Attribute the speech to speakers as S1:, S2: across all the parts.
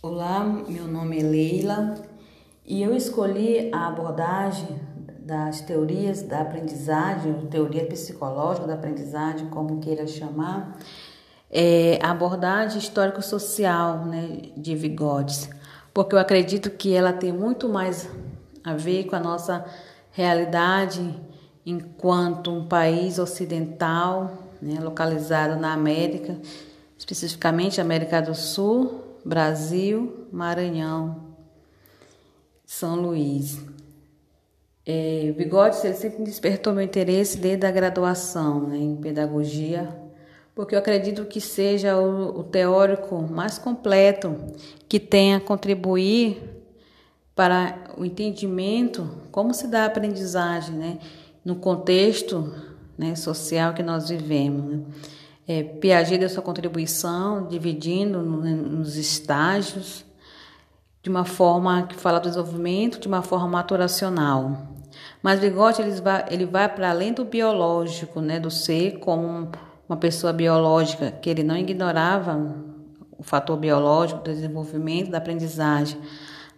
S1: Olá, meu nome é Leila e eu escolhi a abordagem das teorias da aprendizagem, teoria psicológica da aprendizagem, como queira chamar, é a abordagem histórico-social né, de Vygotsky, porque eu acredito que ela tem muito mais a ver com a nossa realidade enquanto um país ocidental, né, localizado na América, especificamente América do Sul, Brasil, Maranhão, São Luís. É, Bigodes ele sempre despertou meu interesse desde a graduação né, em pedagogia, porque eu acredito que seja o, o teórico mais completo que tenha a contribuir para o entendimento como se dá a aprendizagem, né, no contexto né, social que nós vivemos. Né. É, Piaget deu sua contribuição, dividindo nos estágios, de uma forma que fala do desenvolvimento, de uma forma maturacional. Mas Vygotsky ele vai, ele vai para além do biológico, né, do ser como uma pessoa biológica, que ele não ignorava o fator biológico do desenvolvimento, da aprendizagem,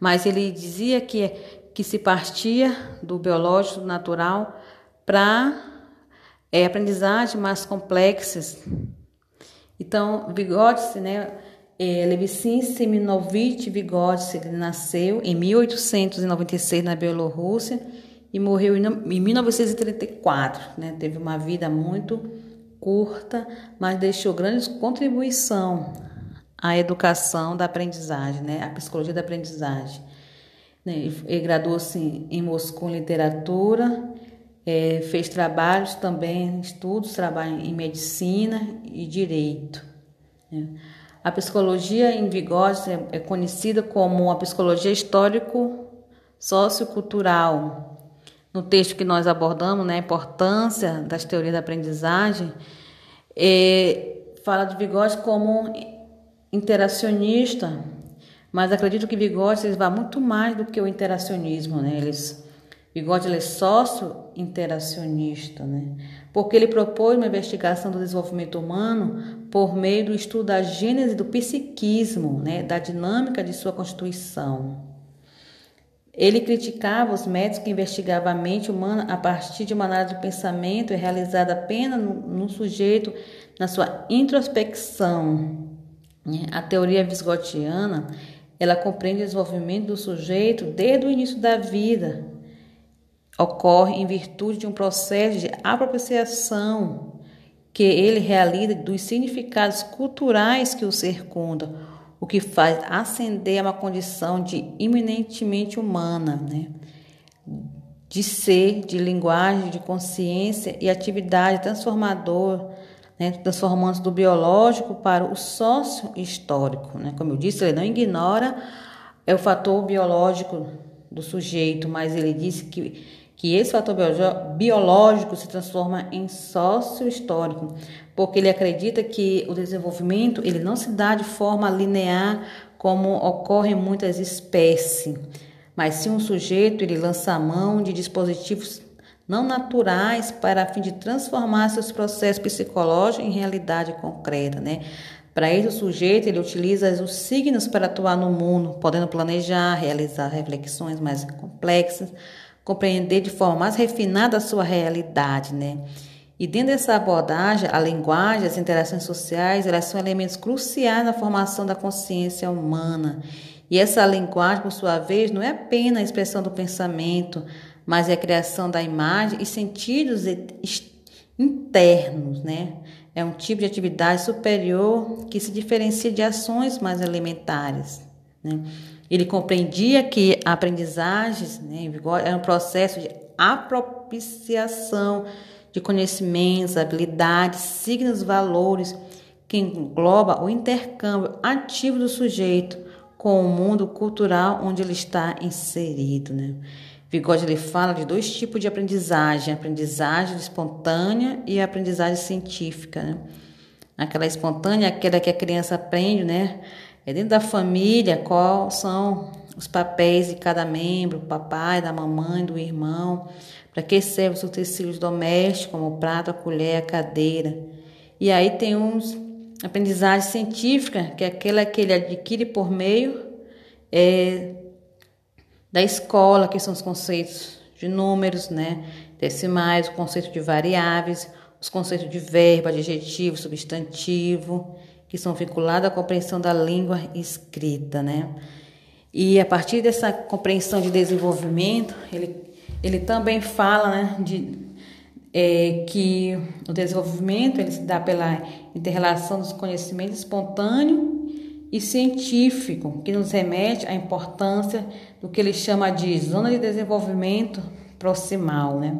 S1: mas ele dizia que, que se partia do biológico, do natural, para é, aprendizagem mais complexas. Então, Vygotsky, né, é, Levicin Seminovich Vygotsky nasceu em 1896 na Bielorrússia e morreu em 1934. Né, teve uma vida muito curta, mas deixou grande contribuição à educação da aprendizagem, né, à psicologia da aprendizagem. Né, ele graduou-se em Moscou em literatura é, fez trabalhos também, estudos, trabalho em medicina e direito. Né? A psicologia em Vygotsky é, é conhecida como a psicologia histórico-sociocultural. No texto que nós abordamos, né, a importância das teorias da aprendizagem, é, fala de Vygotsky como interacionista, mas acredito que Vygotsky vai muito mais do que o interacionismo, né? Eles Bigode é sócio-interacionista, né? porque ele propôs uma investigação do desenvolvimento humano por meio do estudo da gênese do psiquismo, né? da dinâmica de sua constituição. Ele criticava os métodos que investigavam a mente humana a partir de uma análise do pensamento realizada apenas no, no sujeito, na sua introspecção. Né? A teoria visgotiana ela compreende o desenvolvimento do sujeito desde o início da vida, ocorre em virtude de um processo de apropriação que ele realiza dos significados culturais que o circundam, o que faz ascender a uma condição de eminentemente humana, né? de ser, de linguagem, de consciência e atividade transformador, né? transformando do biológico para o sócio-histórico. Né? Como eu disse, ele não ignora é o fator biológico do sujeito, mas ele disse que que esse fator biológico se transforma em sócio-histórico, porque ele acredita que o desenvolvimento ele não se dá de forma linear como ocorre em muitas espécies, mas sim um sujeito ele lança a mão de dispositivos não naturais para a fim de transformar seus processos psicológicos em realidade concreta, né? Para isso, o sujeito ele utiliza os signos para atuar no mundo, podendo planejar, realizar reflexões mais complexas, compreender de forma mais refinada a sua realidade, né? E dentro dessa abordagem, a linguagem, as interações sociais, elas são elementos cruciais na formação da consciência humana. E essa linguagem, por sua vez, não é apenas a expressão do pensamento, mas é a criação da imagem e sentidos internos, né? É um tipo de atividade superior que se diferencia de ações mais elementares, né? Ele compreendia que a aprendizagem né, era um processo de apropriação de conhecimentos, habilidades, signos, valores, que engloba o intercâmbio ativo do sujeito com o mundo cultural onde ele está inserido. Né? Vygotsky ele fala de dois tipos de aprendizagem: aprendizagem espontânea e aprendizagem científica. Né? Aquela espontânea, aquela que a criança aprende, né? É dentro da família, quais são os papéis de cada membro, papai, da mamãe, do irmão, para que servem os utensílios domésticos, como o prato, a colher, a cadeira. E aí tem uns aprendizagem científica, que é aquela que ele adquire por meio é, da escola, que são os conceitos de números, né, decimais, o conceito de variáveis, os conceitos de verbo, adjetivo, substantivo, que são vinculados à compreensão da língua escrita, né? E a partir dessa compreensão de desenvolvimento, ele, ele também fala né, de, é, que o desenvolvimento ele se dá pela interrelação dos conhecimentos espontâneo e científico, que nos remete à importância do que ele chama de zona de desenvolvimento proximal. Né?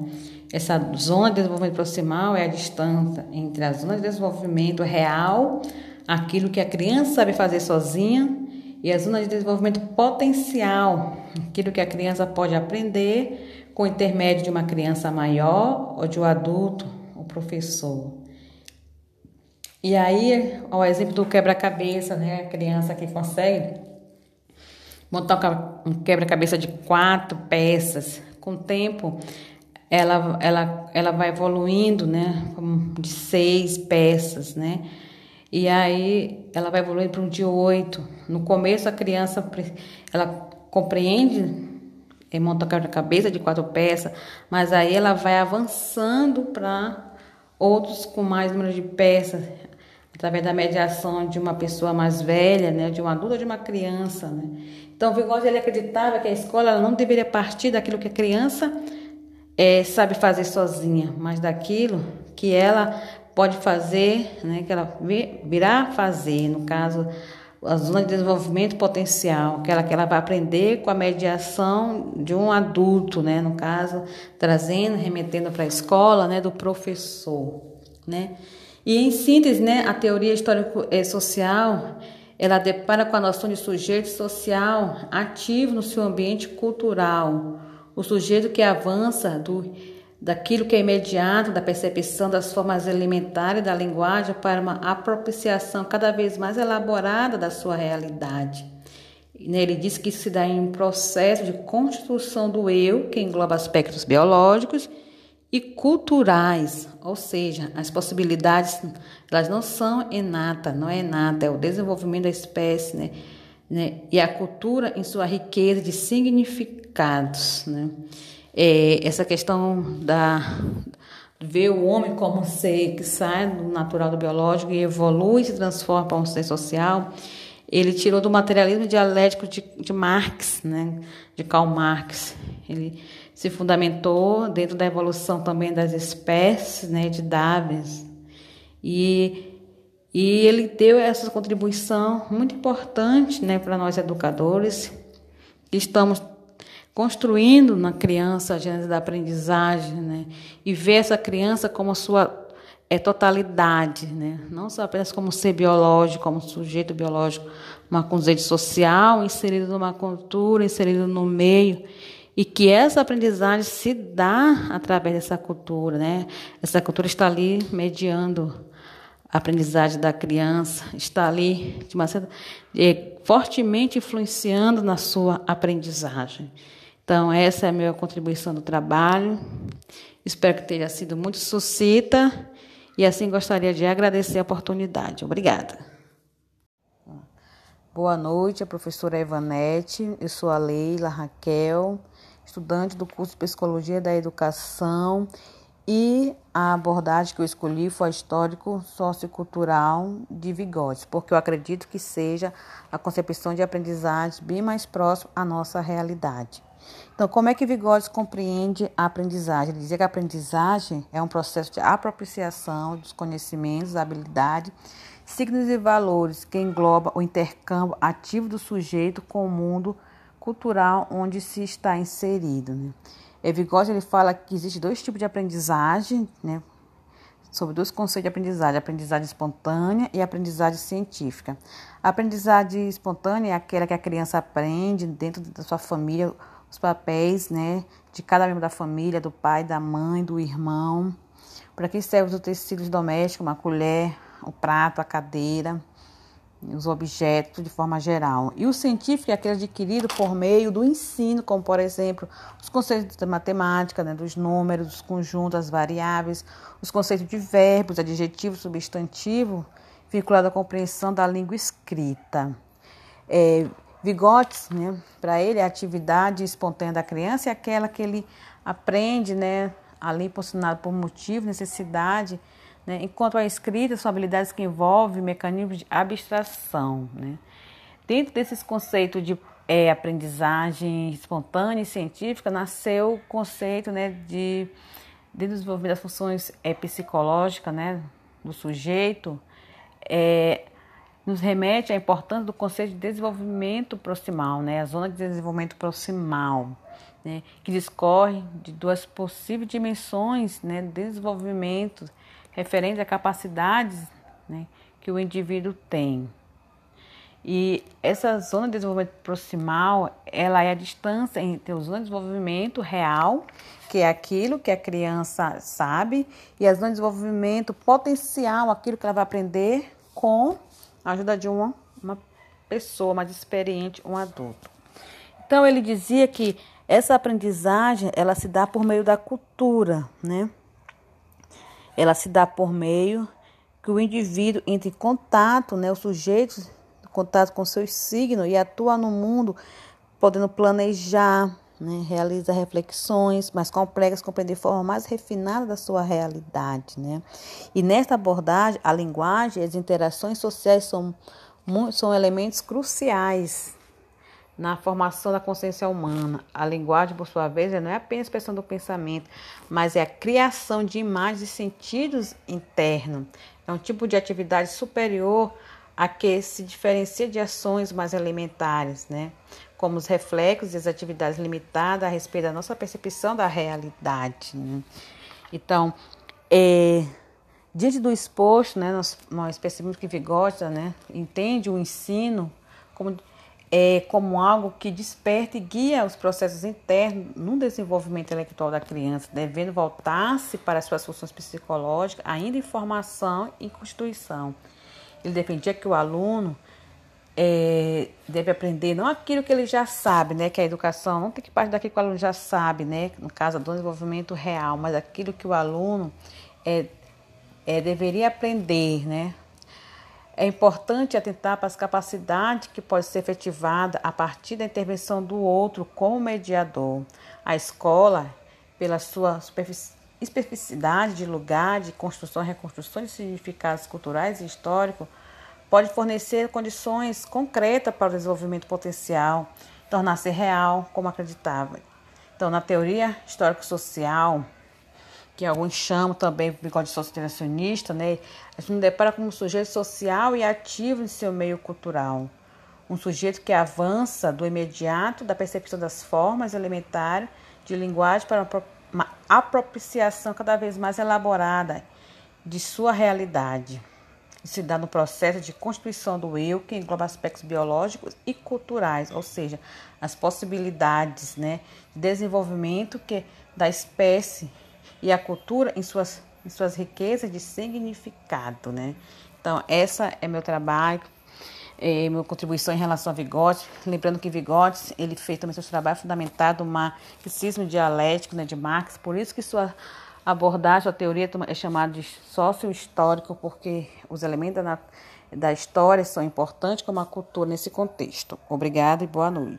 S1: Essa zona de desenvolvimento proximal é a distância entre a zona de desenvolvimento real, aquilo que a criança sabe fazer sozinha, e a zona de desenvolvimento potencial, aquilo que a criança pode aprender com o intermédio de uma criança maior ou de um adulto, o professor. E aí, o exemplo do quebra-cabeça, né? A criança que consegue montar um quebra-cabeça de quatro peças. Com o tempo, ela, ela, ela vai evoluindo, né? De seis peças, né? E aí ela vai evoluir para um de oito. No começo a criança ela compreende e monta a cabeça de quatro peças, mas aí ela vai avançando para outros com mais número de peças, através da mediação de uma pessoa mais velha, né, de um adulto ou de uma criança, né. Então, Vygotsky ele acreditava que a escola não deveria partir daquilo que a criança é, sabe fazer sozinha, mas daquilo que ela pode fazer, né, que ela virá fazer, no caso, a zona de desenvolvimento potencial, que ela, que ela vai aprender com a mediação de um adulto, né, no caso, trazendo, remetendo para a escola, né, do professor, né. E em síntese, né, a teoria histórico-social, ela depara com a noção de sujeito social ativo no seu ambiente cultural, o sujeito que avança do daquilo que é imediato, da percepção das formas elementares da linguagem para uma apropriação cada vez mais elaborada da sua realidade. Ele diz que isso se dá em um processo de constituição do eu, que engloba aspectos biológicos e culturais, ou seja, as possibilidades elas não são inatas, não é inata, é o desenvolvimento da espécie, né? né? E a cultura em sua riqueza de significados, né? É, essa questão da ver o homem como um ser que sai do natural do biológico e evolui se transforma para um ser social, ele tirou do materialismo dialético de, de Marx, né, de Karl Marx. Ele se fundamentou dentro da evolução também das espécies, né, de Darwin. E, e ele deu essa contribuição muito importante né, para nós educadores, que estamos construindo na criança a gênese da aprendizagem, né? E ver essa criança como sua é totalidade, né? Não só apenas como ser biológico, como sujeito biológico, uma conceito social inserido numa cultura, inserido no meio, e que essa aprendizagem se dá através dessa cultura, né? Essa cultura está ali mediando a aprendizagem da criança, está ali de uma certa, é, fortemente influenciando na sua aprendizagem. Então, essa é a minha contribuição do trabalho. Espero que tenha sido muito sucinta e assim gostaria de agradecer a oportunidade. Obrigada. Boa noite, a professora Evanete. Eu sou a Leila Raquel, estudante do curso de Psicologia da Educação e a abordagem que eu escolhi foi a histórico-sociocultural de Vigotes, porque eu acredito que seja a concepção de aprendizagem bem mais próxima à nossa realidade. Então, como é que Vygotsky compreende a aprendizagem? Ele dizia que a aprendizagem é um processo de apropriação dos conhecimentos, habilidades, signos e valores que engloba o intercâmbio ativo do sujeito com o mundo cultural onde se está inserido. Né? E Vygotsky ele fala que existe dois tipos de aprendizagem, né? sobre dois conceitos de aprendizagem, aprendizagem espontânea e aprendizagem científica. A aprendizagem espontânea é aquela que a criança aprende dentro da sua família, os papéis, né, de cada membro da família, do pai, da mãe, do irmão. Para que serve os utensílios domésticos, uma colher, o prato, a cadeira, os objetos de forma geral. E o científico é aquele adquirido por meio do ensino, como por exemplo, os conceitos da matemática, né, dos números, dos conjuntos, as variáveis, os conceitos de verbos, adjetivo, substantivo, vinculado à compreensão da língua escrita. É, Vigotes, né, para ele, a atividade espontânea da criança é aquela que ele aprende, né, ali posicionado por motivo, necessidade, né, enquanto a escrita são habilidades que envolvem mecanismos de abstração. Né. Dentro desses conceitos de é, aprendizagem espontânea e científica, nasceu o conceito né, de, de desenvolvimento das funções é, psicológicas né, do sujeito, é, nos remete à importância do conceito de desenvolvimento proximal, né? a zona de desenvolvimento proximal, né? que discorre de duas possíveis dimensões né? de desenvolvimento referentes a capacidades né? que o indivíduo tem. E essa zona de desenvolvimento proximal, ela é a distância entre a zona de desenvolvimento real, que é aquilo que a criança sabe, e a zona de desenvolvimento potencial, aquilo que ela vai aprender com a ajuda de uma, uma pessoa mais experiente, um adulto. Então ele dizia que essa aprendizagem ela se dá por meio da cultura, né? Ela se dá por meio que o indivíduo entre em contato, né, o sujeito contato com seus signos e atua no mundo podendo planejar, né, realiza reflexões mais complexas, compreender de forma mais refinada da sua realidade. Né? E nesta abordagem, a linguagem e as interações sociais são, são elementos cruciais na formação da consciência humana. A linguagem, por sua vez, não é apenas a expressão do pensamento, mas é a criação de imagens e sentidos internos. É um tipo de atividade superior a que se diferencia de ações mais elementares, né? como os reflexos e as atividades limitadas a respeito da nossa percepção da realidade. Né? Então, é, diante do exposto, né, nós, nós percebemos que Vigota né, entende o ensino como, é, como algo que desperta e guia os processos internos no desenvolvimento intelectual da criança, devendo voltar-se para as suas funções psicológicas, ainda em formação e constituição. Ele defendia que o aluno é, deve aprender não aquilo que ele já sabe, né? Que a educação não tem que partir daquilo que o aluno já sabe, né? No caso do desenvolvimento real, mas aquilo que o aluno é, é, deveria aprender, né? É importante atentar para as capacidades que podem ser efetivadas a partir da intervenção do outro como mediador. A escola, pela sua especificidade de lugar, de construção e reconstrução de significados culturais e históricos, pode fornecer condições concretas para o desenvolvimento potencial, tornar-se real como acreditava. Então, na teoria histórico-social, que alguns chamam também de bigode sociointegracionista, né, a gente depara como um sujeito social e ativo em seu meio cultural. Um sujeito que avança do imediato da percepção das formas elementares de linguagem para uma apropriação cada vez mais elaborada de sua realidade se dá no processo de constituição do eu, que engloba aspectos biológicos e culturais, ou seja, as possibilidades né, de desenvolvimento que da espécie e a cultura em suas, em suas riquezas de significado. Né? Então, essa é meu trabalho, é, minha contribuição em relação a Vigotes. Lembrando que Vigotes, ele fez também seu trabalho fundamentado no marxismo dialético né, de Marx, por isso que sua abordagem, a teoria é chamada de sócio-histórico, porque os elementos da, da história são importantes como a cultura nesse contexto. Obrigada e boa noite.